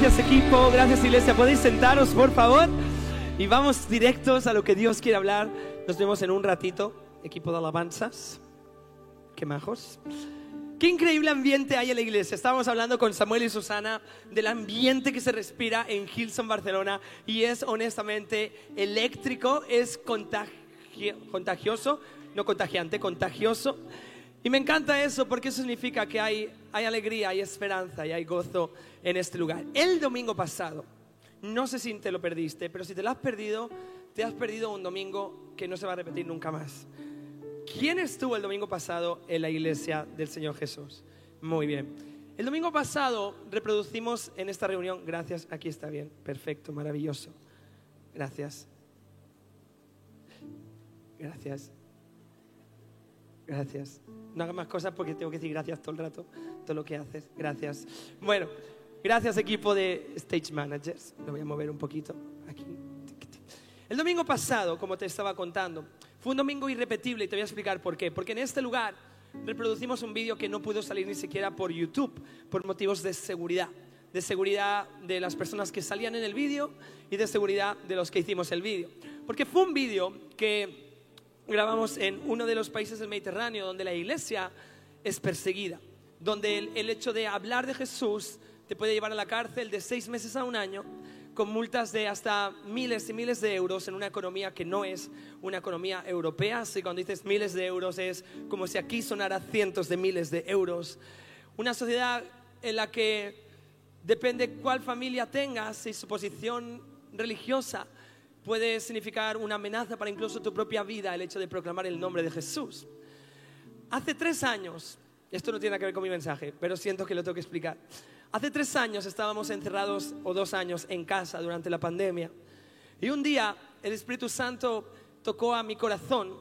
gracias equipo, gracias iglesia. ¿Podéis sentaros, por favor? Y vamos directos a lo que Dios quiere hablar. Nos vemos en un ratito, equipo de alabanzas. Qué majos. Qué increíble ambiente hay en la iglesia. Estábamos hablando con Samuel y Susana del ambiente que se respira en Hilson, Barcelona. Y es honestamente eléctrico, es contagioso, no contagiante, contagioso. Y me encanta eso porque eso significa que hay, hay alegría, hay esperanza y hay gozo en este lugar. El domingo pasado, no sé si te lo perdiste, pero si te lo has perdido, te has perdido un domingo que no se va a repetir nunca más. ¿Quién estuvo el domingo pasado en la iglesia del Señor Jesús? Muy bien. El domingo pasado reproducimos en esta reunión, gracias, aquí está bien, perfecto, maravilloso. Gracias. Gracias. Gracias. No hagas más cosas porque tengo que decir gracias todo el rato, todo lo que haces. Gracias. Bueno, gracias equipo de Stage Managers. Lo voy a mover un poquito aquí. El domingo pasado, como te estaba contando, fue un domingo irrepetible y te voy a explicar por qué. Porque en este lugar reproducimos un vídeo que no pudo salir ni siquiera por YouTube por motivos de seguridad. De seguridad de las personas que salían en el vídeo y de seguridad de los que hicimos el vídeo. Porque fue un vídeo que grabamos en uno de los países del Mediterráneo donde la iglesia es perseguida, donde el, hecho de hablar de Jesús te puede llevar a la cárcel de seis meses a un año, con multas de hasta miles y miles de euros en una economía que no es una economía europea. Así cuando dices miles de euros es como si aquí sonara cientos de miles de euros. Una sociedad en la que depende cuál familia tengas y su posición religiosa, puede significar una amenaza para incluso tu propia vida el hecho de proclamar el nombre de Jesús. Hace tres años, esto no tiene que ver con mi mensaje, pero siento que lo tengo que explicar. Hace tres años estábamos encerrados, o dos años, en casa durante la pandemia. Y un día el Espíritu Santo tocó a mi corazón.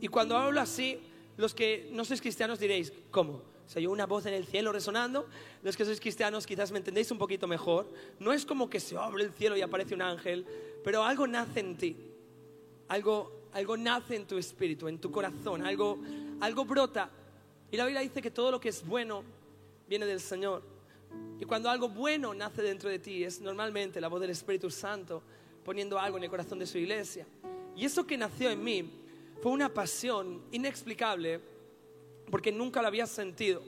Y cuando hablo así, los que no sois cristianos diréis, ¿cómo? Se oyó una voz en el cielo resonando. Los que sois cristianos quizás me entendéis un poquito mejor. No es como que se abre el cielo y aparece un ángel pero algo nace en ti, algo, algo nace en tu espíritu, en tu corazón, algo, algo brota. Y la Biblia dice que todo lo que es bueno viene del Señor. Y cuando algo bueno nace dentro de ti, es normalmente la voz del Espíritu Santo poniendo algo en el corazón de su iglesia. Y eso que nació en mí fue una pasión inexplicable porque nunca lo había sentido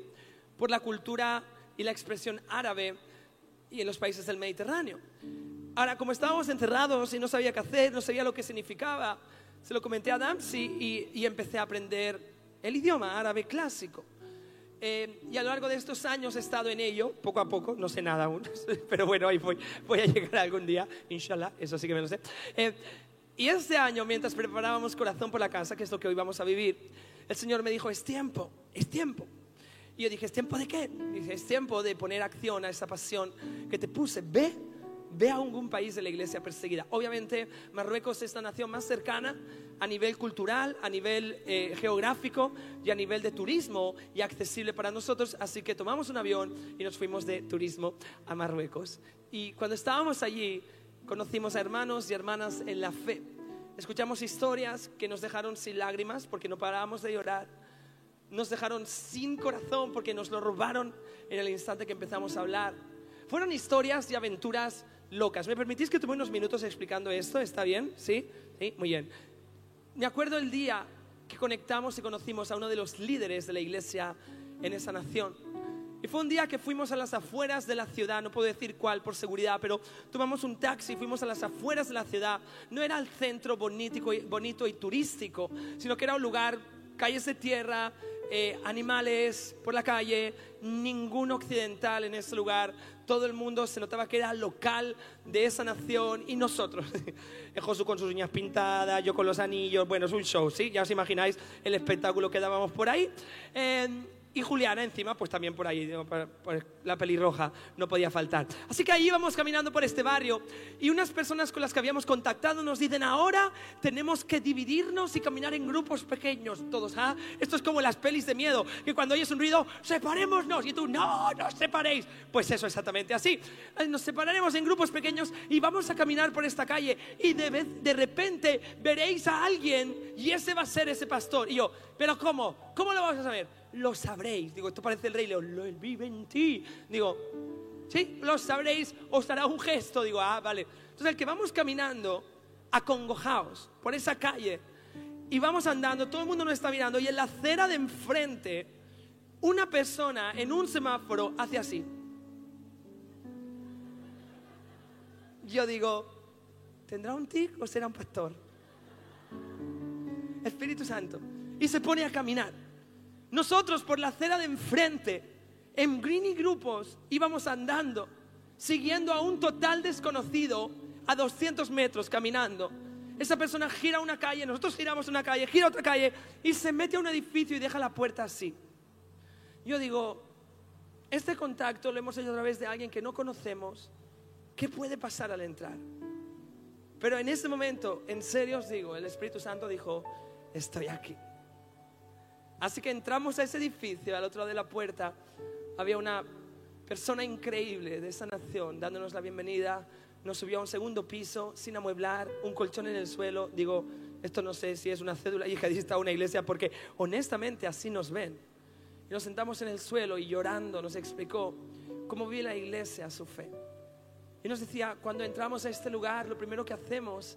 por la cultura y la expresión árabe y en los países del Mediterráneo. Ahora, como estábamos encerrados y no sabía qué hacer, no sabía lo que significaba, se lo comenté a Damsi y, empecé a aprender el idioma árabe clásico. Eh, y a lo largo de estos años he estado en ello, poco a poco, no sé nada aún, pero bueno, ahí voy, voy a llegar algún día, inshallah, eso sí que me lo sé. Eh, y este año, mientras preparábamos Corazón por la Casa, que es lo que hoy vamos a vivir, el Señor me dijo, es tiempo, es tiempo. Y yo dije, ¿es tiempo de qué? Dije, es tiempo de poner acción a esa pasión que te puse. Ve ve a algún país de la iglesia perseguida. Obviamente Marruecos es la nación más cercana a nivel cultural, a nivel eh, geográfico y a nivel de turismo y accesible para nosotros, así que tomamos un avión y nos fuimos de turismo a Marruecos. Y cuando estábamos allí conocimos a hermanos y hermanas en la fe. Escuchamos historias que nos dejaron sin lágrimas porque no parábamos de llorar. Nos dejaron sin corazón porque nos lo robaron en el instante que empezamos a hablar. Fueron historias y aventuras locas. ¿Me permitís que tome unos minutos explicando esto? ¿Está bien? ¿Sí? ¿Sí? Muy bien. Me acuerdo el día que conectamos y conocimos a uno de los líderes de la iglesia en esa nación. Y fue un día que fuimos a las afueras de la ciudad, no puedo decir cuál por seguridad, pero tomamos un taxi, fuimos a las afueras de la ciudad. No era el centro bonito y, bonito y turístico, sino que era un lugar, calles de tierra, eh, animales por la calle, ningún occidental en ese lugar. Todo el mundo se notaba que era local de esa nación y nosotros. Josué con sus uñas pintadas, yo con los anillos. Bueno, es un show, ¿sí? Ya os imagináis el espectáculo que dábamos por ahí. Eh, y Juliana encima, pues también por ahí, por, la pelirroja, no podía faltar. Así que ahí íbamos caminando por este barrio y unas personas con las que habíamos contactado nos dicen, ahora tenemos que dividirnos y caminar en grupos pequeños, todos. ¿ah? Esto es como las pelis de miedo, que cuando oyes un ruido, separémonos y tú, no, no separéis. Pues eso exactamente así. Nos separaremos en grupos pequeños y vamos a caminar por esta calle y de, de repente veréis a alguien y ese va a ser ese pastor. Y yo, pero ¿cómo? ¿Cómo lo vamos a saber? Lo sabréis. Digo, esto parece el rey León, lo vive en ti. Digo, Sí, lo sabréis, os dará un gesto. Digo, ah, vale. Entonces el que vamos caminando acongojados por esa calle y vamos andando, todo el mundo nos está mirando y en la acera de enfrente una persona en un semáforo hace así. Yo digo, ¿tendrá un tic o será un pastor? Espíritu Santo. Y se pone a caminar. Nosotros por la acera de enfrente, en Greeny grupos, íbamos andando, siguiendo a un total desconocido a 200 metros caminando. Esa persona gira una calle, nosotros giramos una calle, gira otra calle y se mete a un edificio y deja la puerta así. Yo digo, este contacto lo hemos hecho a través de alguien que no conocemos. ¿Qué puede pasar al entrar? Pero en ese momento, en serio os digo, el Espíritu Santo dijo, estoy aquí. Así que entramos a ese edificio, al otro lado de la puerta, había una persona increíble de esa nación dándonos la bienvenida. Nos subió a un segundo piso sin amueblar, un colchón en el suelo. Digo, esto no sé si es una cédula yihadista o una iglesia, porque honestamente así nos ven. Y nos sentamos en el suelo y llorando nos explicó cómo vive la iglesia su fe. Y nos decía, cuando entramos a este lugar, lo primero que hacemos,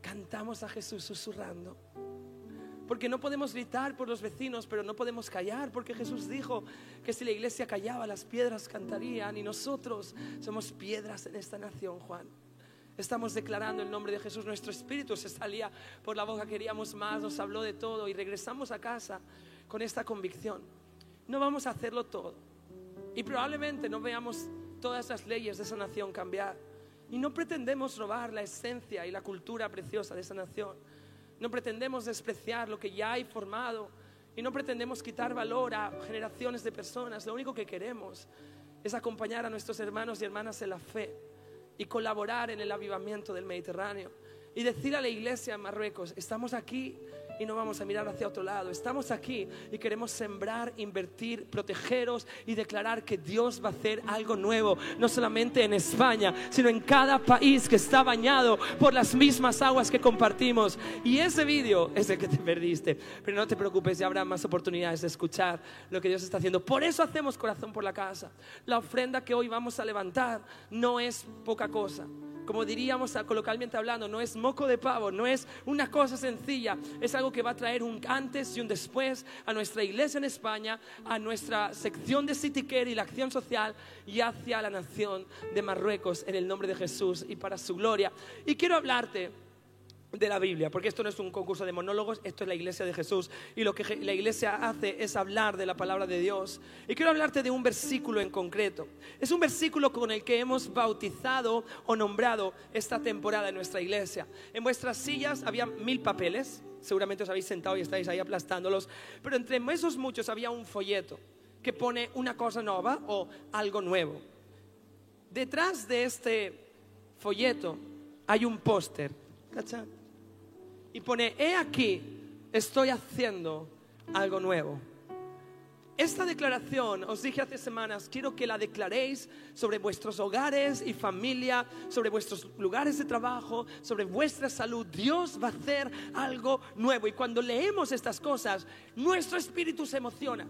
cantamos a Jesús susurrando. Porque no podemos gritar por los vecinos, pero no podemos callar, porque Jesús dijo que si la iglesia callaba, las piedras cantarían y nosotros somos piedras en esta nación, Juan. Estamos declarando el nombre de Jesús, nuestro espíritu se salía por la boca, queríamos más, nos habló de todo y regresamos a casa con esta convicción. No vamos a hacerlo todo y probablemente no veamos todas las leyes de esa nación cambiar y no pretendemos robar la esencia y la cultura preciosa de esa nación no pretendemos despreciar lo que ya hay formado y no pretendemos quitar valor a generaciones de personas. Lo único que queremos es acompañar a nuestros hermanos y hermanas en la fe y colaborar en el avivamiento del Mediterráneo. Y decir a la iglesia en Marruecos, estamos aquí y no vamos a mirar hacia otro lado. Estamos aquí y queremos sembrar, invertir, protegeros y declarar que Dios va a hacer algo nuevo, no solamente en España, sino en cada país que está bañado por las mismas aguas que compartimos. Y ese vídeo es el que te perdiste. Pero no te preocupes, ya habrá más oportunidades de escuchar lo que Dios está haciendo. Por eso hacemos corazón por la casa. La ofrenda que hoy vamos a levantar no es poca cosa como diríamos coloquialmente hablando, no es moco de pavo, no es una cosa sencilla, es algo que va a traer un antes y un después a nuestra iglesia en España, a nuestra sección de City Care y la acción social y hacia la nación de Marruecos en el nombre de Jesús y para su gloria. Y quiero hablarte de la Biblia, porque esto no es un concurso de monólogos, esto es la iglesia de Jesús y lo que la iglesia hace es hablar de la palabra de Dios. Y quiero hablarte de un versículo en concreto. Es un versículo con el que hemos bautizado o nombrado esta temporada en nuestra iglesia. En vuestras sillas había mil papeles, seguramente os habéis sentado y estáis ahí aplastándolos, pero entre esos muchos había un folleto que pone una cosa nueva o algo nuevo. Detrás de este folleto hay un póster. ¿Cachai? Y pone, he aquí, estoy haciendo algo nuevo. Esta declaración, os dije hace semanas, quiero que la declaréis sobre vuestros hogares y familia, sobre vuestros lugares de trabajo, sobre vuestra salud. Dios va a hacer algo nuevo. Y cuando leemos estas cosas, nuestro espíritu se emociona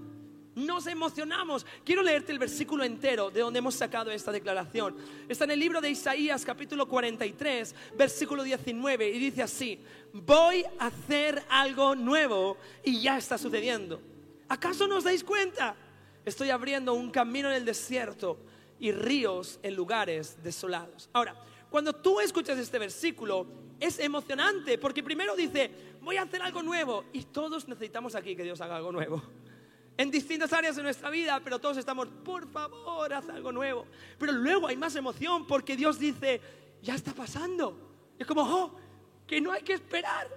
nos emocionamos. Quiero leerte el versículo entero de donde hemos sacado esta declaración. Está en el libro de Isaías capítulo 43, versículo 19, y dice así, voy a hacer algo nuevo y ya está sucediendo. ¿Acaso no os dais cuenta? Estoy abriendo un camino en el desierto y ríos en lugares desolados. Ahora, cuando tú escuchas este versículo, es emocionante porque primero dice, voy a hacer algo nuevo y todos necesitamos aquí que Dios haga algo nuevo en distintas áreas de nuestra vida, pero todos estamos, por favor, haz algo nuevo. Pero luego hay más emoción porque Dios dice, ya está pasando. Es como, oh, que no hay que esperar,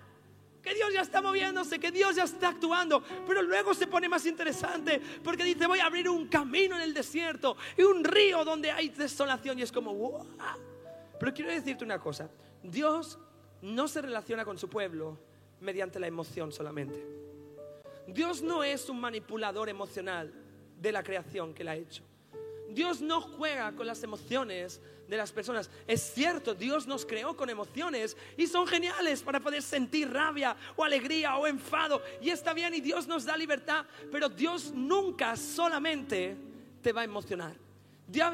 que Dios ya está moviéndose, que Dios ya está actuando. Pero luego se pone más interesante porque dice, voy a abrir un camino en el desierto y un río donde hay desolación. Y es como, wow. Pero quiero decirte una cosa, Dios no se relaciona con su pueblo mediante la emoción solamente. Dios no es un manipulador emocional de la creación que la ha hecho. Dios no juega con las emociones de las personas. Es cierto, Dios nos creó con emociones y son geniales para poder sentir rabia o alegría o enfado. Y está bien y Dios nos da libertad, pero Dios nunca solamente te va a emocionar.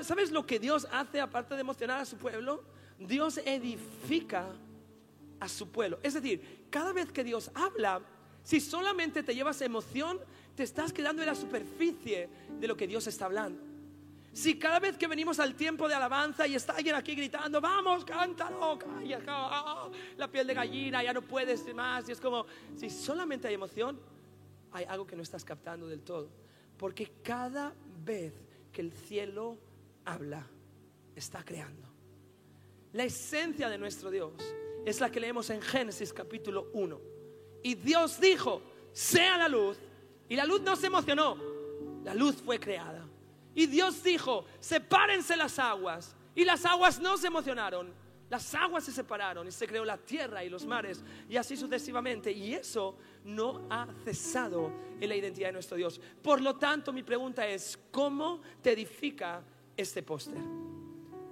¿Sabes lo que Dios hace aparte de emocionar a su pueblo? Dios edifica a su pueblo. Es decir, cada vez que Dios habla, si solamente te llevas emoción, te estás quedando en la superficie de lo que Dios está hablando. Si cada vez que venimos al tiempo de alabanza y está alguien aquí gritando, vamos, cántalo, calla, ah, la piel de gallina, ya no puedes más, y es como, si solamente hay emoción, hay algo que no estás captando del todo. Porque cada vez que el cielo habla, está creando. La esencia de nuestro Dios es la que leemos en Génesis capítulo 1. Y Dios dijo, sea la luz. Y la luz no se emocionó, la luz fue creada. Y Dios dijo, sepárense las aguas. Y las aguas no se emocionaron. Las aguas se separaron y se creó la tierra y los mares y así sucesivamente. Y eso no ha cesado en la identidad de nuestro Dios. Por lo tanto, mi pregunta es, ¿cómo te edifica este póster?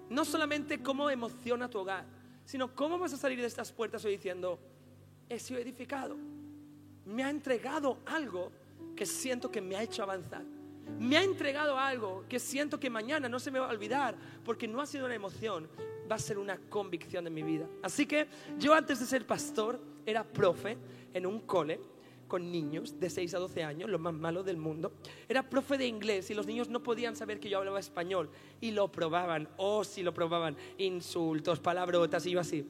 No solamente cómo emociona tu hogar, sino cómo vas a salir de estas puertas hoy diciendo, he sido edificado. Me ha entregado algo que siento que me ha hecho avanzar me ha entregado algo que siento que mañana no se me va a olvidar porque no ha sido una emoción, va a ser una convicción de mi vida. Así que yo antes de ser pastor era profe en un cole con niños de 6 a 12 años, lo más malo del mundo. Era profe de inglés y los niños no podían saber que yo hablaba español y lo probaban, oh, si lo probaban, insultos, palabrotas y yo así.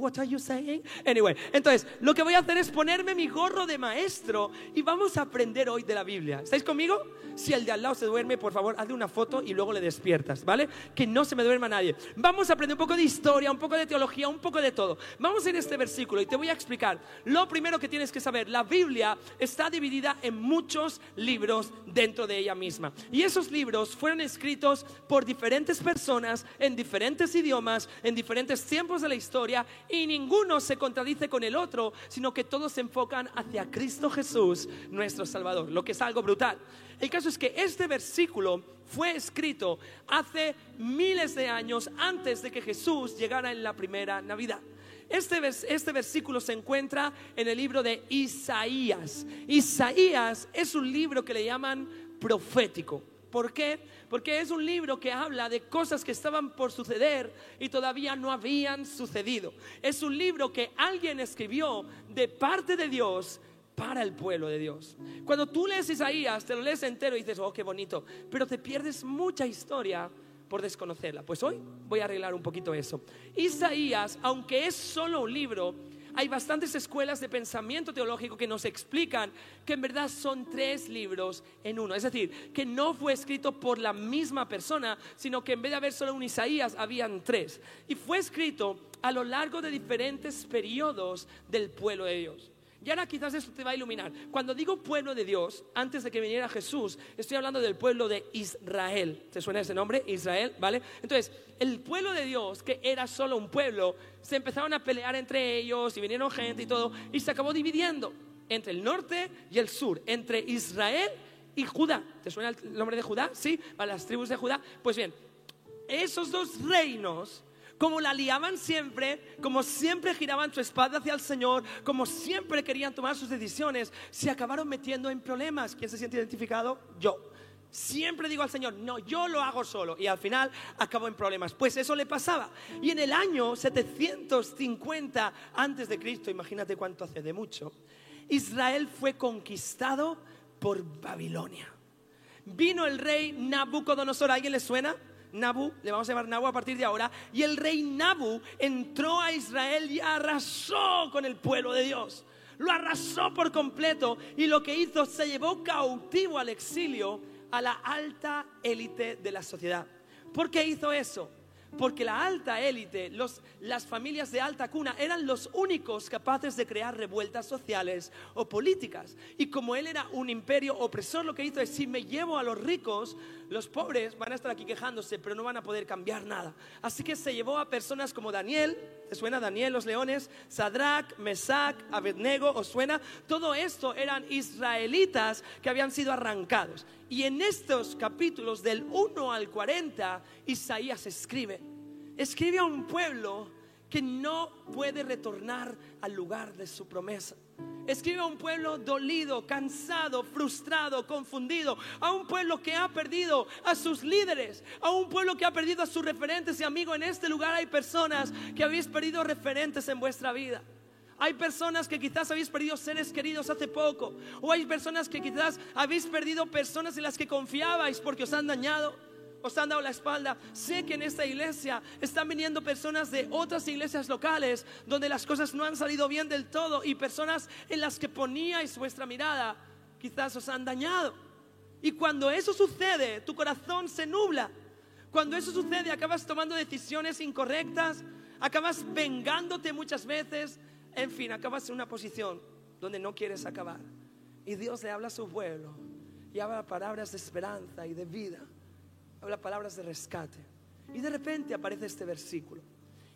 What are you saying? Anyway, entonces lo que voy a hacer es ponerme mi gorro de maestro y vamos a aprender hoy de la Biblia. ¿Estáis conmigo? Si el de al lado se duerme, por favor, hazle una foto y luego le despiertas, ¿vale? Que no se me duerma nadie. Vamos a aprender un poco de historia, un poco de teología, un poco de todo. Vamos a ir a este versículo y te voy a explicar. Lo primero que tienes que saber, la Biblia está dividida en muchos libros dentro de ella misma. Y esos libros fueron escritos por diferentes personas en diferentes idiomas, en diferentes tiempos de la historia y ninguno se contradice con el otro, sino que todos se enfocan hacia Cristo Jesús, nuestro Salvador, lo que es algo brutal. El caso es que este versículo fue escrito hace miles de años antes de que Jesús llegara en la primera Navidad. Este, este, versículo se encuentra en el libro de Isaías. Isaías es un libro que le llaman profético. ¿Por qué? Porque es un libro que habla de cosas que estaban por suceder y todavía no habían sucedido. Es un libro que alguien escribió de parte de Dios para el pueblo de Dios. Cuando tú lees Isaías, te lo lees entero y dices, oh, qué bonito, pero te pierdes mucha historia por desconocerla. Pues hoy voy a arreglar un poquito eso. Isaías, aunque es solo un libro, hay bastantes escuelas de pensamiento teológico que nos explican que en verdad son tres libros en uno. Es decir, que no fue escrito por la misma persona, sino que en vez de haber solo un Isaías, habían tres. Y fue escrito a lo largo de diferentes periodos del pueblo de Dios. Y ahora quizás esto te va a iluminar. Cuando digo pueblo de Dios, antes de que viniera Jesús, estoy hablando del pueblo de Israel. ¿Te suena ese nombre? Israel, ¿vale? Entonces, el pueblo de Dios, que era solo un pueblo, se empezaron a pelear entre ellos y vinieron gente y todo, y se acabó dividiendo entre el norte y el sur, entre Israel y Judá. ¿Te suena el nombre de Judá? Sí, para las tribus de Judá. Pues bien, esos dos reinos como la liaban siempre, como siempre giraban su espada hacia el Señor, como siempre querían tomar sus decisiones, se acabaron metiendo en problemas. ¿Quién se siente identificado? Yo. Siempre digo al Señor, no, yo lo hago solo. Y al final acabo en problemas. Pues eso le pasaba. Y en el año 750 antes de Cristo, imagínate cuánto hace de mucho, Israel fue conquistado por Babilonia. Vino el rey Nabucodonosor, ¿a alguien le suena? Nabu, le vamos a llamar Nabu a partir de ahora, y el rey Nabu entró a Israel y arrasó con el pueblo de Dios. Lo arrasó por completo y lo que hizo se llevó cautivo al exilio a la alta élite de la sociedad. ¿Por qué hizo eso? Porque la alta élite, las familias de alta cuna, eran los únicos capaces de crear revueltas sociales o políticas. Y como él era un imperio opresor, lo que hizo es, si me llevo a los ricos, los pobres van a estar aquí quejándose, pero no van a poder cambiar nada. Así que se llevó a personas como Daniel, ¿te suena Daniel los leones? Sadrach, Mesach, Abednego, ¿os suena? Todo esto eran israelitas que habían sido arrancados. Y en estos capítulos del 1 al 40, Isaías escribe, escribe a un pueblo que no puede retornar al lugar de su promesa. Escribe a un pueblo dolido, cansado, frustrado, confundido. A un pueblo que ha perdido a sus líderes. A un pueblo que ha perdido a sus referentes. Y amigo, en este lugar hay personas que habéis perdido referentes en vuestra vida. Hay personas que quizás habéis perdido seres queridos hace poco. O hay personas que quizás habéis perdido personas en las que confiabais porque os han dañado os han dado la espalda. Sé que en esta iglesia están viniendo personas de otras iglesias locales donde las cosas no han salido bien del todo y personas en las que poníais vuestra mirada quizás os han dañado. Y cuando eso sucede, tu corazón se nubla. Cuando eso sucede, acabas tomando decisiones incorrectas, acabas vengándote muchas veces, en fin, acabas en una posición donde no quieres acabar. Y Dios le habla a su pueblo y habla palabras de esperanza y de vida habla palabras de rescate. Y de repente aparece este versículo.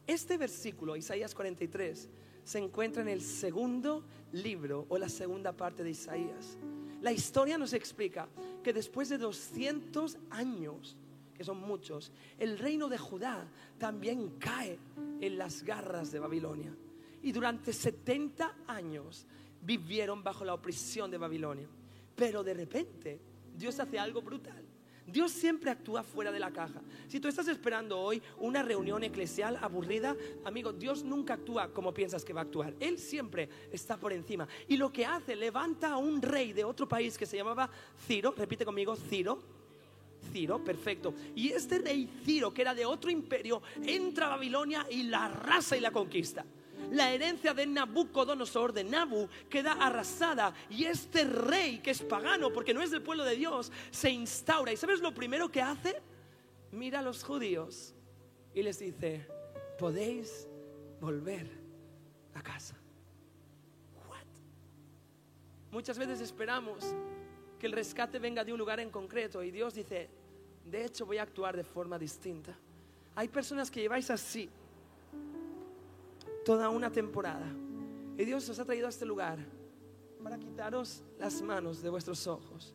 Este versículo, Isaías 43, se encuentra en el segundo libro o la segunda parte de Isaías. La historia nos explica que después de 200 años, que son muchos, el reino de Judá también cae en las garras de Babilonia. Y durante 70 años vivieron bajo la opresión de Babilonia. Pero de repente Dios hace algo brutal. Dios siempre actúa fuera de la caja. Si tú estás esperando hoy una reunión eclesial aburrida, amigo, Dios nunca actúa como piensas que va a actuar. Él siempre está por encima. Y lo que hace, levanta a un rey de otro país que se llamaba Ciro, repite conmigo, Ciro. Ciro, perfecto. Y este rey Ciro, que era de otro imperio, entra a Babilonia y la arrasa y la conquista la herencia de Nabucodonosor, de Nabu, queda arrasada y este rey que es pagano, porque no es del pueblo de Dios, se instaura. ¿Y sabes lo primero que hace? Mira a los judíos y les dice, podéis volver a casa. What? Muchas veces esperamos que el rescate venga de un lugar en concreto y Dios dice, de hecho voy a actuar de forma distinta. Hay personas que lleváis así toda una temporada. Y Dios os ha traído a este lugar para quitaros las manos de vuestros ojos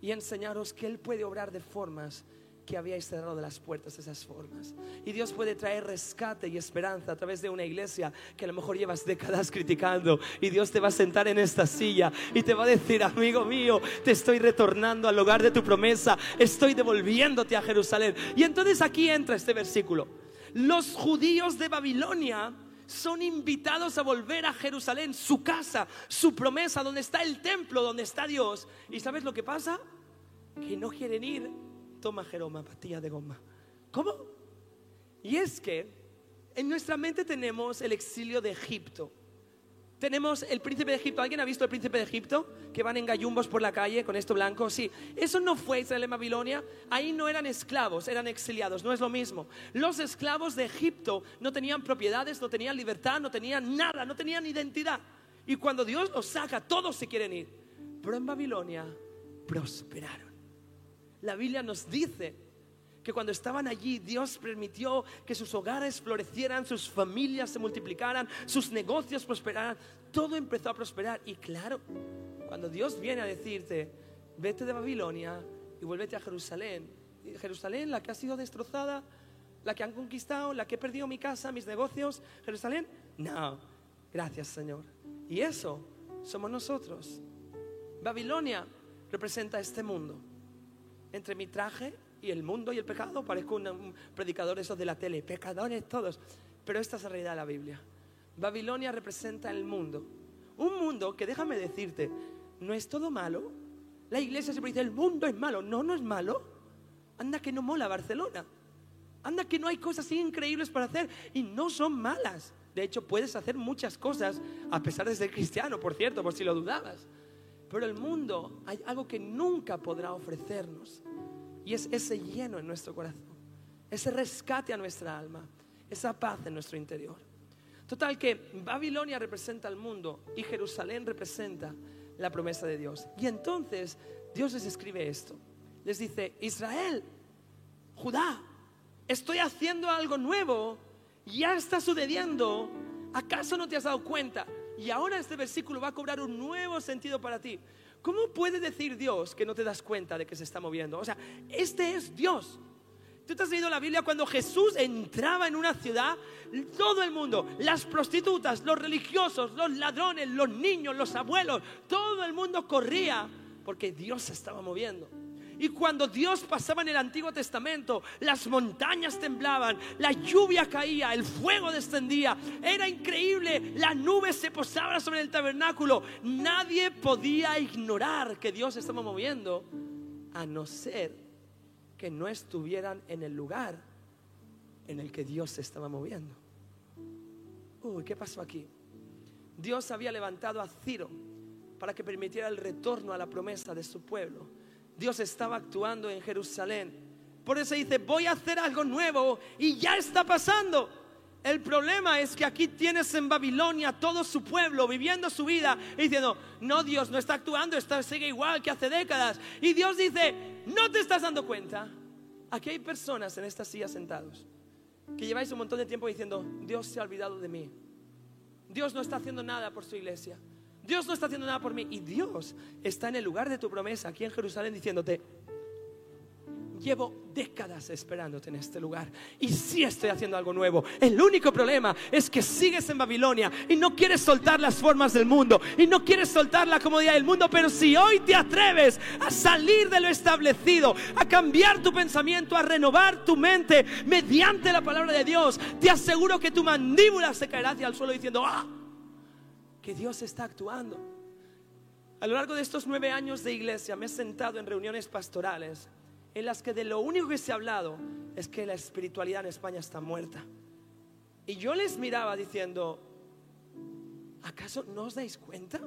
y enseñaros que Él puede obrar de formas que habíais cerrado de las puertas esas formas. Y Dios puede traer rescate y esperanza a través de una iglesia que a lo mejor llevas décadas criticando. Y Dios te va a sentar en esta silla y te va a decir, amigo mío, te estoy retornando al lugar de tu promesa, estoy devolviéndote a Jerusalén. Y entonces aquí entra este versículo. Los judíos de Babilonia son invitados a volver a Jerusalén, su casa, su promesa, donde está el templo, donde está Dios. ¿Y sabes lo que pasa? Que no quieren ir. Toma Jeroma, pastilla de goma. ¿Cómo? Y es que en nuestra mente tenemos el exilio de Egipto. Tenemos el príncipe de Egipto. ¿Alguien ha visto el príncipe de Egipto? Que van en gallumbos por la calle con esto blanco. Sí, eso no fue Israel en Babilonia. Ahí no eran esclavos, eran exiliados. No es lo mismo. Los esclavos de Egipto no tenían propiedades, no tenían libertad, no tenían nada, no tenían identidad. Y cuando Dios los saca, todos se quieren ir. Pero en Babilonia prosperaron. La Biblia nos dice que cuando estaban allí Dios permitió que sus hogares florecieran, sus familias se multiplicaran, sus negocios prosperaran, todo empezó a prosperar. Y claro, cuando Dios viene a decirte, vete de Babilonia y vuélvete a Jerusalén, Jerusalén, la que ha sido destrozada, la que han conquistado, la que he perdido mi casa, mis negocios, Jerusalén, no, gracias Señor. Y eso somos nosotros. Babilonia representa este mundo. Entre mi traje y el mundo y el pecado. Parezco un, predicador esos de la tele, pecadores todos. Pero esta es la realidad de la Biblia. Babilonia representa el mundo. Un mundo que déjame decirte, no es todo malo. La iglesia siempre dice, el mundo es malo. No, no es malo. Anda que no mola Barcelona. Anda que no hay cosas increíbles para hacer y no son malas. De hecho, puedes hacer muchas cosas a pesar de ser cristiano, por cierto, por si lo dudabas. Pero el mundo hay algo que nunca podrá ofrecernos. Y es ese lleno en nuestro corazón, ese rescate a nuestra alma, esa paz en nuestro interior. Total que Babilonia representa al mundo y Jerusalén representa la promesa de Dios. Y entonces Dios les escribe esto. Les dice, Israel, Judá, estoy haciendo algo nuevo, ya está sucediendo, ¿acaso no te has dado cuenta? Y ahora este versículo va a cobrar un nuevo sentido para ti. ¿Cómo puede decir Dios que no te das cuenta de que se está moviendo? O sea, este es Dios. Tú te has leído la Biblia cuando Jesús entraba en una ciudad, todo el mundo, las prostitutas, los religiosos, los ladrones, los niños, los abuelos, todo el mundo corría porque Dios se estaba moviendo. Y cuando Dios pasaba en el Antiguo Testamento, las montañas temblaban, la lluvia caía, el fuego descendía. Era increíble, la nube se posaba sobre el tabernáculo. Nadie podía ignorar que Dios estaba moviendo, a no ser que no estuvieran en el lugar en el que Dios se estaba moviendo. Uy, ¿qué pasó aquí? Dios había levantado a Ciro para que permitiera el retorno a la promesa de su pueblo Dios estaba actuando en Jerusalén. Por eso dice, voy a hacer algo nuevo y ya está pasando. El problema es que aquí tienes en Babilonia todo su pueblo viviendo su vida y diciendo, no, Dios no está actuando, está, sigue igual que hace décadas. Y Dios dice, no te estás dando cuenta. Aquí hay personas en estas sillas sentados que lleváis un montón de tiempo diciendo, Dios se ha olvidado de mí. Dios no está haciendo nada por su iglesia. Dios no está haciendo nada por mí. Y Dios está en el lugar de tu promesa, aquí en Jerusalén, diciéndote, llevo décadas esperándote en este lugar y sí estoy haciendo algo nuevo. El único problema es que sigues en Babilonia y no quieres soltar las formas del mundo y no quieres soltar la comodidad del mundo, pero si hoy te atreves a salir de lo establecido, a cambiar tu pensamiento, a renovar tu mente mediante la palabra de Dios, te aseguro que tu mandíbula se caerá hacia el suelo diciendo, ah, que Dios está actuando. A lo largo de estos nueve años de iglesia me he sentado en reuniones pastorales en las que de lo único que se ha hablado es que la espiritualidad en España está muerta. Y yo les miraba diciendo, ¿acaso no os dais cuenta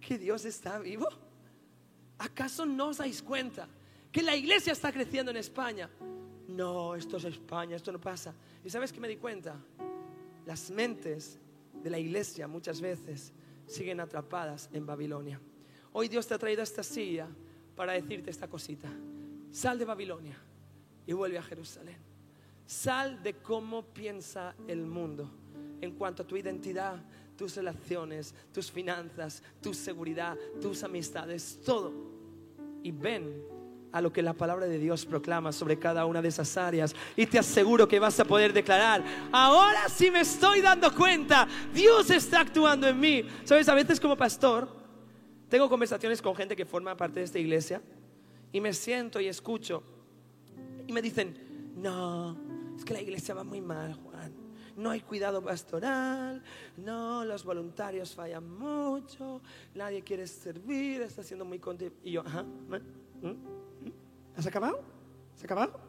que Dios está vivo? ¿Acaso no os dais cuenta que la iglesia está creciendo en España? No, esto es España, esto no pasa. ¿Y sabes qué me di cuenta? Las mentes de la iglesia muchas veces siguen atrapadas en Babilonia. Hoy Dios te ha traído a esta silla para decirte esta cosita. Sal de Babilonia y vuelve a Jerusalén. Sal de cómo piensa el mundo en cuanto a tu identidad, tus relaciones, tus finanzas, tu seguridad, tus amistades, todo. Y ven a lo que la palabra de Dios proclama sobre cada una de esas áreas. Y te aseguro que vas a poder declarar, ahora sí me estoy dando cuenta, Dios está actuando en mí. Sabes, a veces como pastor, tengo conversaciones con gente que forma parte de esta iglesia y me siento y escucho y me dicen, no, es que la iglesia va muy mal, Juan. No hay cuidado pastoral, no, los voluntarios fallan mucho, nadie quiere servir, está siendo muy contento. Y yo, ajá, ¿eh? ¿Has acabado? ¿Has acabado?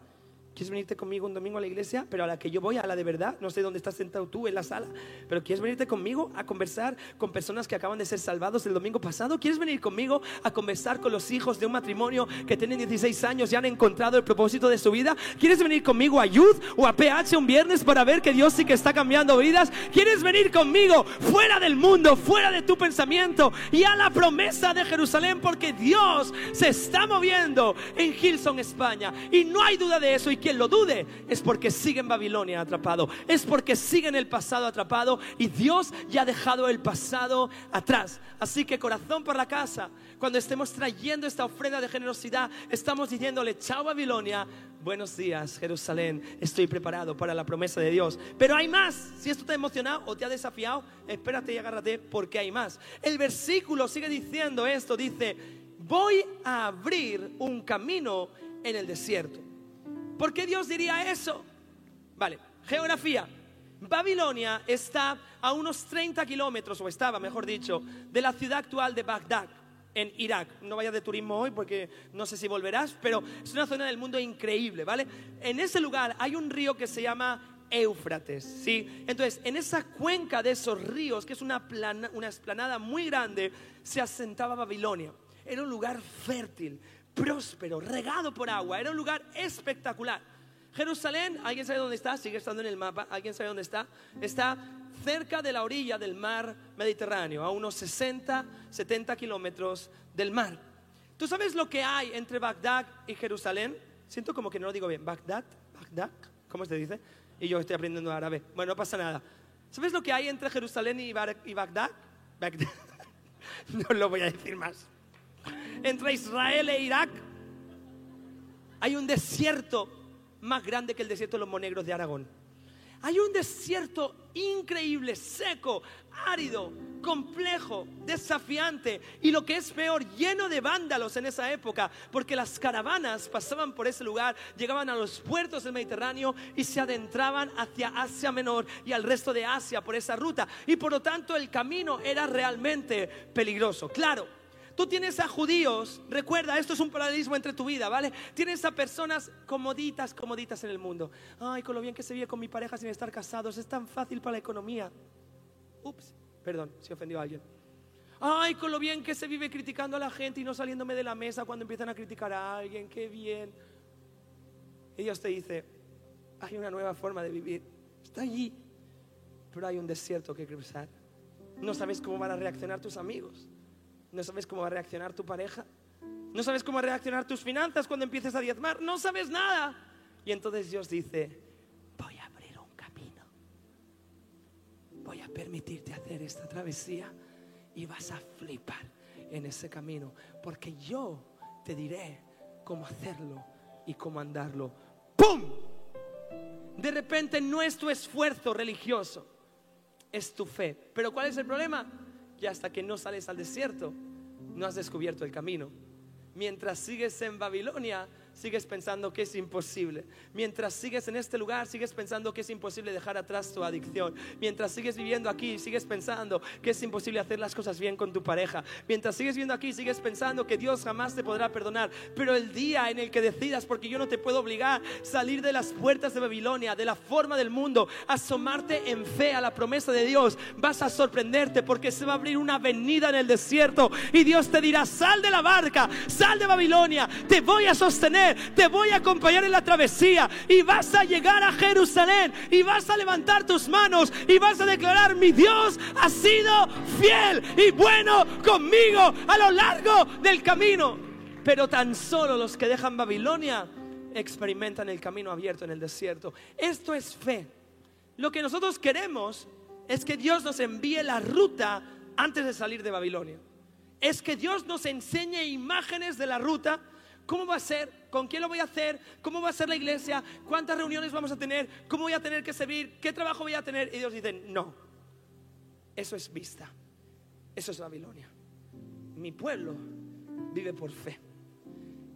¿Quieres venirte conmigo un domingo a la iglesia? Pero a la que yo voy, a la de verdad. No sé dónde estás sentado tú en la sala. Pero ¿quieres venirte conmigo a conversar con personas que acaban de ser salvados el domingo pasado? ¿Quieres venir conmigo a conversar con los hijos de un matrimonio que tienen 16 años y han encontrado el propósito de su vida? ¿Quieres venir conmigo a Youth o a PH un viernes para ver que Dios sí que está cambiando vidas? ¿Quieres venir conmigo fuera del mundo, fuera de tu pensamiento y a la promesa de Jerusalén? Porque Dios se está moviendo en Hilson, España. Y no hay duda de eso. Y quien lo dude es porque sigue en Babilonia atrapado, es porque sigue en el pasado atrapado y Dios ya ha dejado el pasado atrás. Así que corazón por la casa, cuando estemos trayendo esta ofrenda de generosidad, estamos diciéndole, chao Babilonia, buenos días Jerusalén, estoy preparado para la promesa de Dios. Pero hay más, si esto te ha emocionado o te ha desafiado, espérate y agárrate porque hay más. El versículo sigue diciendo esto, dice, voy a abrir un camino en el desierto. ¿Por qué Dios diría eso? Vale, geografía. Babilonia está a unos 30 kilómetros, o estaba, mejor dicho, de la ciudad actual de Bagdad, en Irak. No vayas de turismo hoy porque no sé si volverás, pero es una zona del mundo increíble, ¿vale? En ese lugar hay un río que se llama Éufrates, ¿sí? Entonces, en esa cuenca de esos ríos, que es una, plana, una esplanada muy grande, se asentaba Babilonia. Era un lugar fértil, próspero, regado por agua. Era un lugar espectacular. Jerusalén, ¿alguien sabe dónde está? Sigue estando en el mapa. ¿Alguien sabe dónde está? Está cerca de la orilla del mar Mediterráneo, a unos 60, 70 kilómetros del mar. ¿Tú sabes lo que hay entre Bagdad y Jerusalén? Siento como que no lo digo bien. Bagdad, Bagdad, ¿cómo se dice? Y yo estoy aprendiendo árabe. Bueno, no pasa nada. ¿Sabes lo que hay entre Jerusalén y, Bagdad? Bagdad. no lo voy a decir más entre Israel e Irak. Hay un desierto más grande que el desierto de los monegros de Aragón. Hay un desierto increíble, seco, árido, complejo, desafiante y lo que es peor, lleno de vándalos en esa época, porque las caravanas pasaban por ese lugar, llegaban a los puertos del Mediterráneo y se adentraban hacia Asia Menor y al resto de Asia por esa ruta. Y por lo tanto el camino era realmente peligroso. Claro, Tú tienes a judíos, recuerda, esto es un paralelismo entre tu vida, ¿vale? Tienes a personas comoditas, comoditas en el mundo. Ay, con lo bien que se vive con mi pareja sin estar casados, es tan fácil para la economía. Ups, perdón, si ofendió a alguien. Ay, con lo bien que se vive criticando a la gente y no saliéndome de la mesa cuando empiezan a criticar a alguien, qué bien. Y Dios te dice, hay una nueva forma de vivir, está allí, pero hay un desierto que cruzar. No sabes cómo van a reaccionar tus amigos. No sabes cómo va a reaccionar tu pareja. No sabes cómo va a reaccionar tus finanzas cuando empieces a diezmar. No sabes nada. Y entonces Dios dice, voy a abrir un camino. Voy a permitirte hacer esta travesía y vas a flipar en ese camino. Porque yo te diré cómo hacerlo y cómo andarlo. ¡Pum! De repente no es tu esfuerzo religioso, es tu fe. Pero ¿cuál es el problema? Que hasta que no sales al desierto, no has descubierto el camino. Mientras sigues en Babilonia, sigues pensando que es imposible. Mientras sigues en este lugar, sigues pensando que es imposible dejar atrás tu adicción. Mientras sigues viviendo aquí, sigues pensando que es imposible hacer las cosas bien con tu pareja. Mientras sigues viviendo aquí, sigues pensando que Dios jamás te podrá perdonar. Pero el día en el que decidas, porque yo no te puedo obligar, salir de las puertas de Babilonia, de la forma del mundo, asomarte en fe a la promesa de Dios, vas a sorprenderte porque se va a abrir una avenida en el desierto y Dios te dirá, sal de la barca, sal de Babilonia, te voy a sostener te voy a acompañar en la travesía y vas a llegar a Jerusalén y vas a levantar tus manos y vas a declarar, mi Dios ha sido fiel y bueno conmigo a lo largo del camino. Pero tan solo los que dejan Babilonia experimentan el camino abierto en el desierto. Esto es fe. Lo que nosotros queremos es que Dios nos envíe la ruta antes de salir de Babilonia. Es que Dios nos enseñe imágenes de la ruta ¿Cómo va a ser? ¿Con quién lo voy a hacer? ¿Cómo va a ser la iglesia? ¿Cuántas reuniones vamos a tener? ¿Cómo voy a tener que servir? ¿Qué trabajo voy a tener? Y Dios dice, no, eso es vista. Eso es Babilonia. Mi pueblo vive por fe.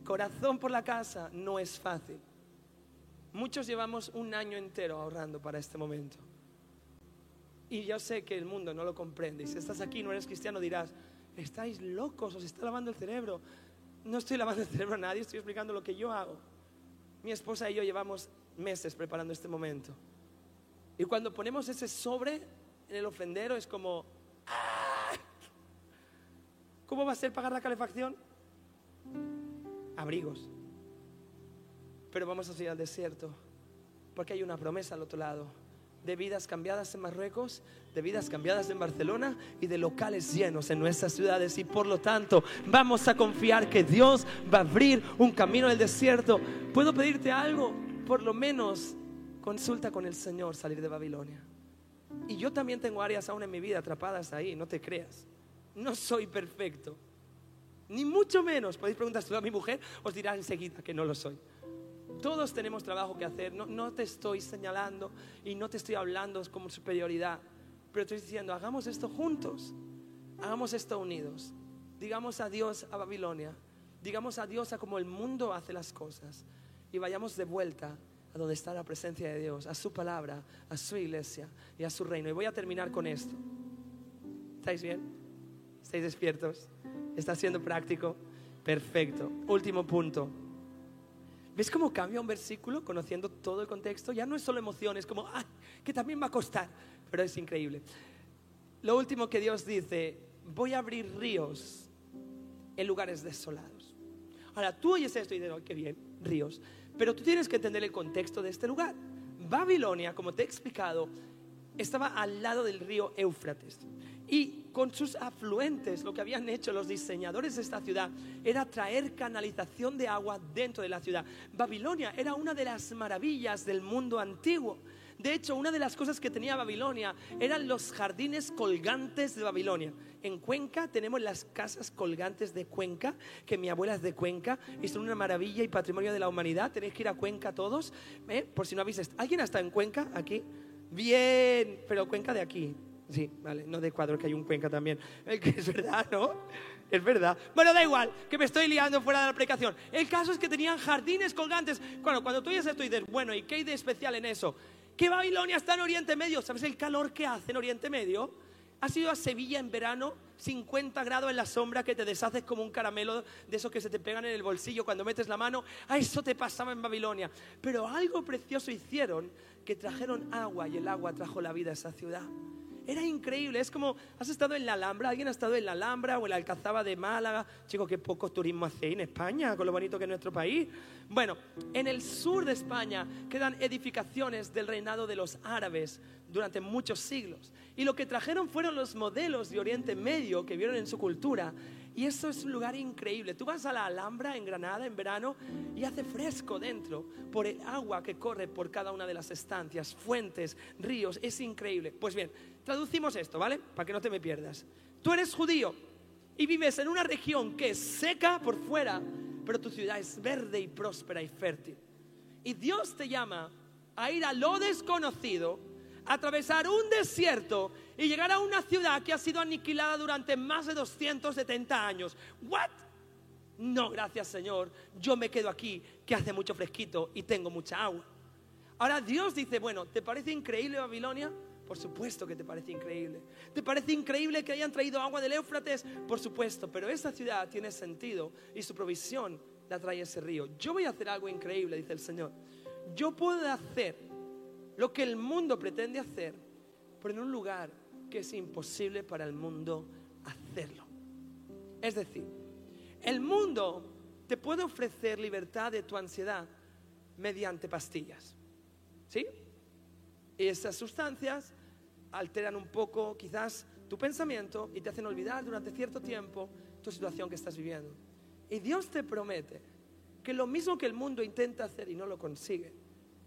Corazón por la casa no es fácil. Muchos llevamos un año entero ahorrando para este momento. Y yo sé que el mundo no lo comprende. Y si estás aquí y no eres cristiano dirás, estáis locos, os está lavando el cerebro no estoy lavando el cerebro a nadie, estoy explicando lo que yo hago. Mi esposa y yo llevamos meses preparando este momento. Y cuando ponemos ese sobre en el ofrendero es como, ¡ah! ¿cómo va a ser pagar la calefacción? Abrigos. Pero vamos a ir al desierto, porque hay una promesa al otro lado de vidas cambiadas en Marruecos, de vidas cambiadas en Barcelona y de locales llenos en nuestras ciudades. Y por lo tanto, vamos a confiar que Dios va a abrir un camino en el desierto. ¿Puedo pedirte algo? Por lo menos consulta con el Señor salir de Babilonia. Y yo también tengo áreas aún en mi vida atrapadas ahí, no te creas. No soy perfecto. Ni mucho menos. Podéis preguntar a mi mujer, os dirá enseguida que no lo soy. Todos tenemos trabajo que hacer. No, te estoy señalando y no te estoy hablando como superioridad. Pero estoy diciendo, hagamos esto juntos. Hagamos esto unidos. Digamos adiós a Babilonia. Digamos adiós a cómo el mundo hace las cosas. Y vayamos de vuelta a donde está la presencia de Dios, a su palabra, a su iglesia y a su reino. Y voy a terminar con esto. ¿Estáis bien? ¿Estáis despiertos? ¿Está siendo práctico? Perfecto. Último punto. ¿Ves cómo cambia un versículo conociendo todo el contexto? Ya no es solo emociones, como, ¡ay! Que también va a costar, pero es increíble. Lo último que Dios dice, voy a abrir ríos en lugares desolados. Ahora, tú oyes esto y dices, ¡ay, qué bien! Ríos. Pero tú tienes que entender el contexto de este lugar. Babilonia, como te he explicado, estaba al lado del río Éufrates. Y con sus afluentes, lo que habían hecho los diseñadores de esta ciudad era traer canalización de agua dentro de la ciudad. Babilonia era una de las maravillas del mundo antiguo. De hecho, una de las cosas que tenía Babilonia eran los jardines colgantes de Babilonia. En Cuenca tenemos las casas colgantes de Cuenca, que mi abuela es de Cuenca y son una maravilla y patrimonio de la humanidad. Tenéis que ir a Cuenca todos, ¿eh? por si no habéis estado. ¿Alguien está en Cuenca aquí? Bien, pero Cuenca de aquí. Sí, vale, no de Ecuador, que hay un Cuenca también. Es verdad, ¿no? Es verdad. Bueno, da igual, que me estoy liando fuera de la aplicación. El caso es que tenían jardines colgantes. Bueno, cuando tú oyes esto y dices, bueno, ¿y qué hay de especial en eso? Que Babilonia está en Oriente Medio. ¿Sabes el calor que hace en Oriente Medio? ¿Has ido a Sevilla en verano? 50 grados en la sombra que te deshaces como un caramelo de esos que se te pegan en el bolsillo cuando metes la mano. A eso te pasaba en Babilonia. Pero algo precioso hicieron que trajeron agua y el agua trajo la vida a esa ciudad. Era increíble, es como, ¿has estado en la Alhambra? ¿Alguien ha estado en la Alhambra o en la Alcazaba de Málaga? Chicos, qué poco turismo hace en España, con lo bonito que es nuestro país. Bueno, en el sur de España quedan edificaciones del reinado de los árabes durante muchos siglos. Y lo que trajeron fueron los modelos de Oriente Medio que vieron en su cultura y eso es un lugar increíble. Tú vas a la Alhambra en Granada en verano y hace fresco dentro por el agua que corre por cada una de las estancias, fuentes, ríos. Es increíble. Pues bien, traducimos esto, ¿vale? Para que no te me pierdas. Tú eres judío y vives en una región que es seca por fuera, pero tu ciudad es verde y próspera y fértil. Y Dios te llama a ir a lo desconocido atravesar un desierto y llegar a una ciudad que ha sido aniquilada durante más de 270 años. ¿What? No, gracias Señor, yo me quedo aquí, que hace mucho fresquito y tengo mucha agua. Ahora Dios dice, bueno, ¿te parece increíble Babilonia? Por supuesto que te parece increíble. ¿Te parece increíble que hayan traído agua del Éufrates? Por supuesto, pero esa ciudad tiene sentido y su provisión la trae ese río. Yo voy a hacer algo increíble, dice el Señor. Yo puedo hacer lo que el mundo pretende hacer, pero en un lugar que es imposible para el mundo hacerlo. Es decir, el mundo te puede ofrecer libertad de tu ansiedad mediante pastillas. ¿Sí? Y esas sustancias alteran un poco quizás tu pensamiento y te hacen olvidar durante cierto tiempo tu situación que estás viviendo. Y Dios te promete que lo mismo que el mundo intenta hacer y no lo consigue,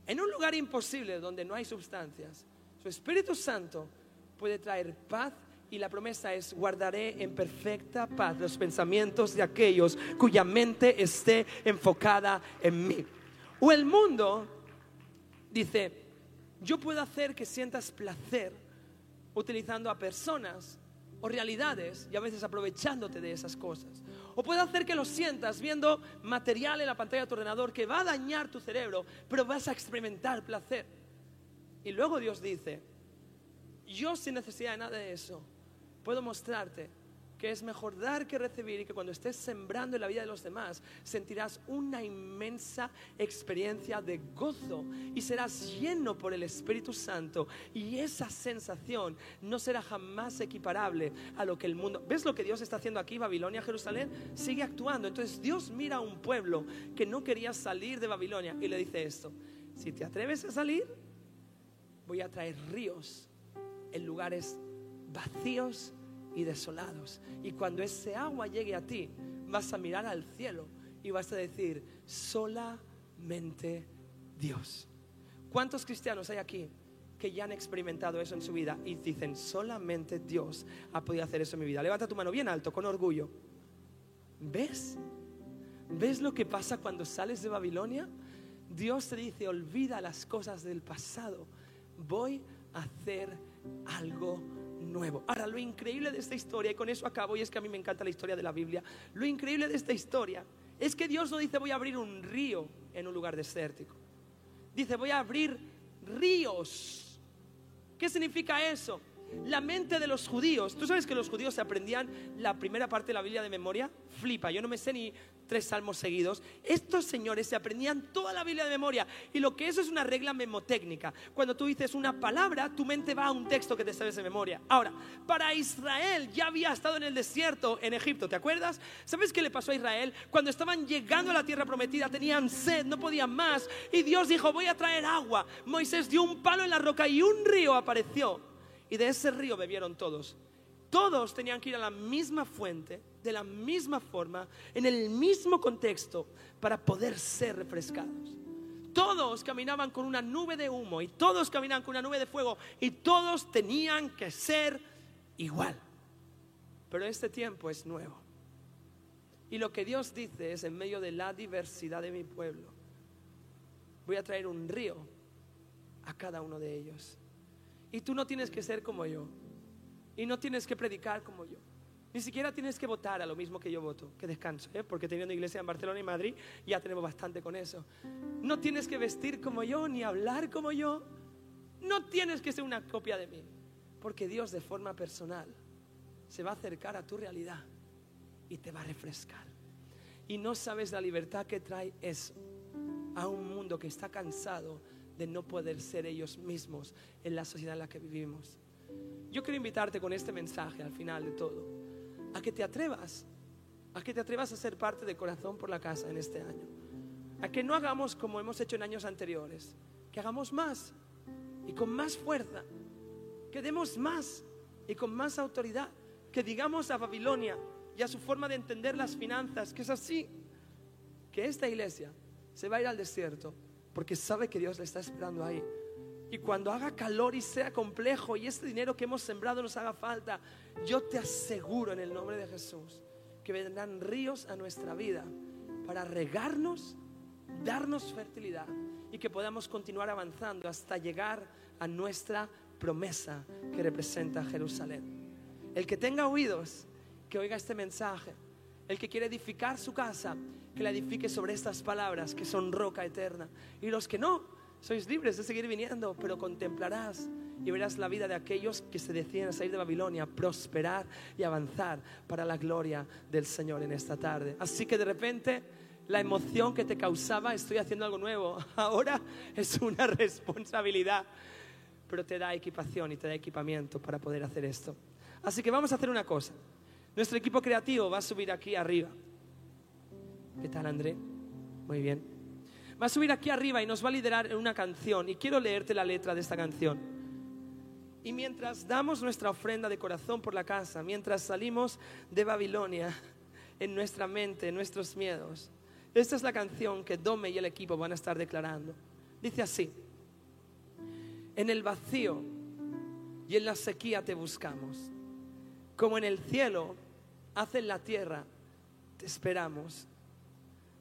en un lugar imposible donde no hay sustancias, su Espíritu Santo puede traer paz y la promesa es guardaré en perfecta paz los pensamientos de aquellos cuya mente esté enfocada en mí. O el mundo dice, yo puedo hacer que sientas placer utilizando a personas o realidades y a veces aprovechándote de esas cosas. O puede hacer que lo sientas viendo material en la pantalla de tu ordenador que va a dañar tu cerebro, pero vas a experimentar placer. Y luego Dios dice, yo sin necesidad de nada de eso, puedo mostrarte que es mejor dar que recibir y que cuando estés sembrando en la vida de los demás sentirás una inmensa experiencia de gozo y serás lleno por el Espíritu Santo y esa sensación no será jamás equiparable a lo que el mundo... ¿Ves lo que Dios está haciendo aquí, Babilonia, Jerusalén? Sigue actuando. Entonces Dios mira a un pueblo que no quería salir de Babilonia y le dice esto, si te atreves a salir, voy a traer ríos en lugares vacíos y desolados. Y cuando ese agua llegue a ti, vas a mirar al cielo y vas a decir, solamente Dios. ¿Cuántos cristianos hay aquí que ya han experimentado eso en su vida y dicen, solamente Dios ha podido hacer eso en mi vida? Levanta tu mano bien alto, con orgullo. ¿Ves? ¿Ves lo que pasa cuando sales de Babilonia? Dios te dice, olvida las cosas del pasado. Voy a hacer algo nuevo. Ahora, lo increíble de esta historia, y con eso acabo, y es que a mí me encanta la historia de la Biblia, lo increíble de esta historia es que Dios no dice voy a abrir un río en un lugar desértico. Dice voy a abrir ríos. ¿Qué significa eso? La mente de los judíos. ¿Tú sabes que los judíos se aprendían la primera parte de la Biblia de memoria? Flipa, yo no me sé ni tres salmos seguidos. Estos señores se aprendían toda la Biblia de memoria. Y lo que eso es una regla memotécnica. Cuando tú dices una palabra, tu mente va a un texto que te sabes de memoria. Ahora, para Israel ya había estado en el desierto en Egipto, ¿te acuerdas? ¿Sabes qué le pasó a Israel? Cuando estaban llegando a la tierra prometida, tenían sed, no podían más. Y Dios dijo, voy a traer agua. Moisés dio un palo en la roca y un río apareció. Y de ese río bebieron todos. Todos tenían que ir a la misma fuente de la misma forma, en el mismo contexto, para poder ser refrescados. todos caminaban con una nube de humo y todos caminaban con una nube de fuego y todos tenían que ser igual. Pero este tiempo es nuevo. Y lo que Dios dice es en medio de la diversidad de mi pueblo, voy a traer un río a cada uno de ellos. Y tú no tienes que ser como yo. Y no tienes que predicar como yo. Ni siquiera tienes que votar a lo mismo que yo voto. Que descanso, ¿eh? porque teniendo iglesia en Barcelona y Madrid ya tenemos bastante con eso. No tienes que vestir como yo, ni hablar como yo. No tienes que ser una copia de mí. Porque Dios de forma personal se va a acercar a tu realidad y te va a refrescar. Y no sabes la libertad que trae eso a un mundo que está cansado de no poder ser ellos mismos en la sociedad en la que vivimos. Yo quiero invitarte con este mensaje al final de todo, a que te atrevas, a que te atrevas a ser parte de Corazón por la Casa en este año, a que no hagamos como hemos hecho en años anteriores, que hagamos más y con más fuerza, que demos más y con más autoridad, que digamos a Babilonia y a su forma de entender las finanzas, que es así, que esta iglesia se va a ir al desierto porque sabe que Dios le está esperando ahí. Y cuando haga calor y sea complejo y este dinero que hemos sembrado nos haga falta, yo te aseguro en el nombre de Jesús que vendrán ríos a nuestra vida para regarnos, darnos fertilidad y que podamos continuar avanzando hasta llegar a nuestra promesa que representa Jerusalén. El que tenga oídos, que oiga este mensaje. El que quiere edificar su casa, que la edifique sobre estas palabras que son roca eterna. Y los que no, sois libres de seguir viniendo, pero contemplarás y verás la vida de aquellos que se deciden a salir de Babilonia, prosperar y avanzar para la gloria del Señor en esta tarde. Así que de repente la emoción que te causaba, estoy haciendo algo nuevo, ahora es una responsabilidad, pero te da equipación y te da equipamiento para poder hacer esto. Así que vamos a hacer una cosa. Nuestro equipo creativo va a subir aquí arriba. ¿Qué tal, André? Muy bien. Va a subir aquí arriba y nos va a liderar en una canción. Y quiero leerte la letra de esta canción. Y mientras damos nuestra ofrenda de corazón por la casa, mientras salimos de Babilonia en nuestra mente, en nuestros miedos, esta es la canción que Dome y el equipo van a estar declarando. Dice así, en el vacío y en la sequía te buscamos, como en el cielo haz en la tierra, te esperamos.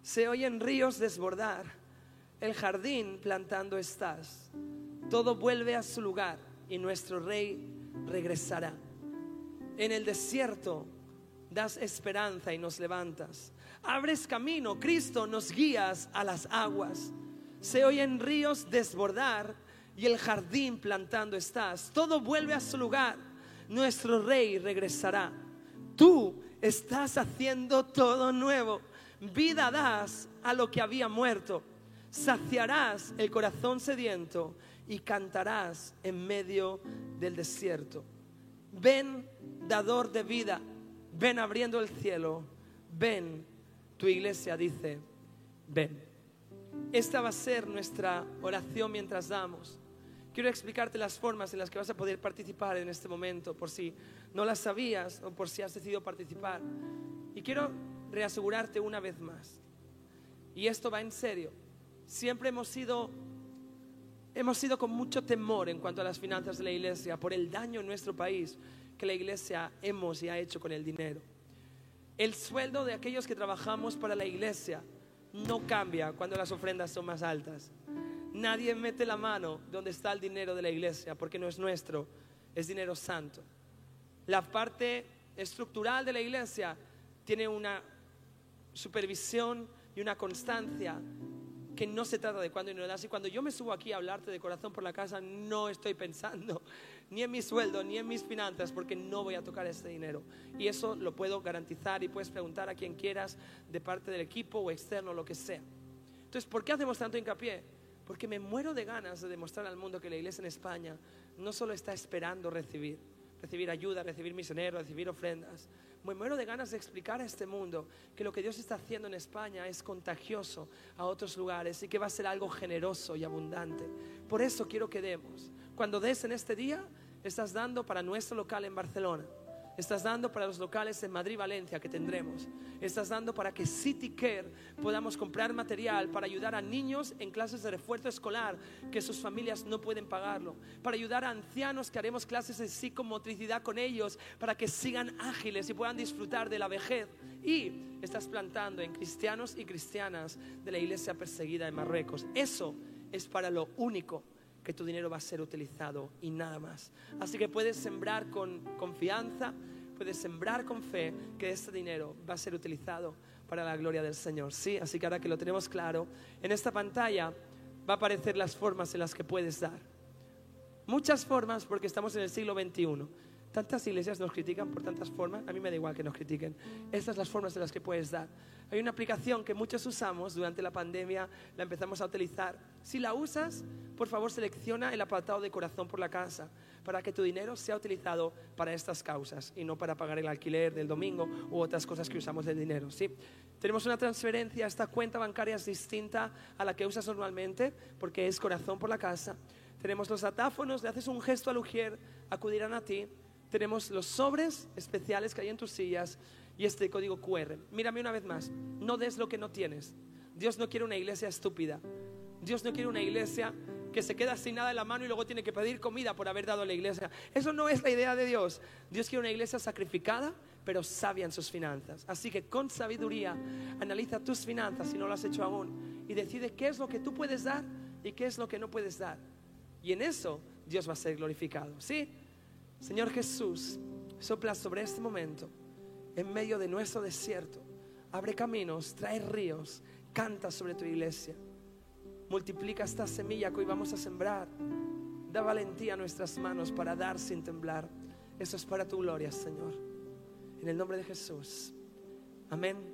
Se oyen ríos desbordar, el jardín plantando estás. Todo vuelve a su lugar y nuestro rey regresará. En el desierto das esperanza y nos levantas. Abres camino, Cristo, nos guías a las aguas. Se oyen ríos desbordar y el jardín plantando estás. Todo vuelve a su lugar. Nuestro rey regresará. Tú estás haciendo todo nuevo. Vida das a lo que había muerto. Saciarás el corazón sediento y cantarás en medio del desierto. Ven, dador de vida, ven abriendo el cielo, ven, tu iglesia dice, ven. Esta va a ser nuestra oración mientras damos. Quiero explicarte las formas en las que vas a poder participar en este momento, por si no las sabías o por si has decidido participar. Y quiero reasegurarte una vez más. Y esto va en serio. Siempre hemos sido hemos sido con mucho temor en cuanto a las finanzas de la iglesia por el daño en nuestro país que la iglesia hemos y ha hecho con el dinero. El sueldo de aquellos que trabajamos para la iglesia no cambia cuando las ofrendas son más altas. Nadie mete la mano donde está el dinero de la iglesia porque no es nuestro, es dinero santo. La parte estructural de la iglesia tiene una supervisión y una constancia que no se trata de cuando y no das. Y cuando yo me subo aquí a hablarte de corazón por la casa, no estoy pensando ni en mi sueldo, ni en mis finanzas, porque no voy a tocar ese dinero. Y eso lo puedo garantizar y puedes preguntar a quien quieras de parte del equipo o externo, lo que sea. Entonces, ¿por qué hacemos tanto hincapié? Porque me muero de ganas de demostrar al mundo que la iglesia en España no solo está esperando recibir, recibir ayuda, recibir misioneros, recibir ofrendas. Me muero de ganas de explicar a este mundo que lo que Dios está haciendo en España es contagioso a otros lugares y que va a ser algo generoso y abundante. Por eso quiero que demos. Cuando des en este día, estás dando para nuestro local en Barcelona. Estás dando para los locales en Madrid, Valencia que tendremos. Estás dando para que City Care podamos comprar material para ayudar a niños en clases de refuerzo escolar que sus familias no pueden pagarlo. Para ayudar a ancianos que haremos clases de psicomotricidad con ellos para que sigan ágiles y puedan disfrutar de la vejez. Y estás plantando en cristianos y cristianas de la iglesia perseguida en Marruecos. Eso es para lo único que tu dinero va a ser utilizado y nada más. Así que puedes sembrar con confianza, puedes sembrar con fe que este dinero va a ser utilizado para la gloria del Señor. Sí, así que ahora que lo tenemos claro, en esta pantalla va a aparecer las formas en las que puedes dar. Muchas formas porque estamos en el siglo XXI. Tantas iglesias nos critican por tantas formas, a mí me da igual que nos critiquen. Estas son las formas en las que puedes dar. Hay una aplicación que muchos usamos durante la pandemia, la empezamos a utilizar. Si la usas, por favor selecciona el apartado de corazón por la casa para que tu dinero sea utilizado para estas causas y no para pagar el alquiler del domingo u otras cosas que usamos del dinero. ¿sí? Tenemos una transferencia, esta cuenta bancaria es distinta a la que usas normalmente porque es corazón por la casa. Tenemos los atáfonos, le haces un gesto al ujier, acudirán a ti tenemos los sobres especiales que hay en tus sillas y este código QR. Mírame una vez más, no des lo que no tienes. Dios no quiere una iglesia estúpida. Dios no quiere una iglesia que se queda sin nada en la mano y luego tiene que pedir comida por haber dado a la iglesia. Eso no es la idea de Dios. Dios quiere una iglesia sacrificada, pero sabia en sus finanzas. Así que con sabiduría analiza tus finanzas si no lo has hecho aún y decide qué es lo que tú puedes dar y qué es lo que no puedes dar. Y en eso Dios va a ser glorificado. ¿Sí? Señor Jesús, sopla sobre este momento, en medio de nuestro desierto. Abre caminos, trae ríos, canta sobre tu iglesia. Multiplica esta semilla que hoy vamos a sembrar. Da valentía a nuestras manos para dar sin temblar. Eso es para tu gloria, Señor. En el nombre de Jesús. Amén.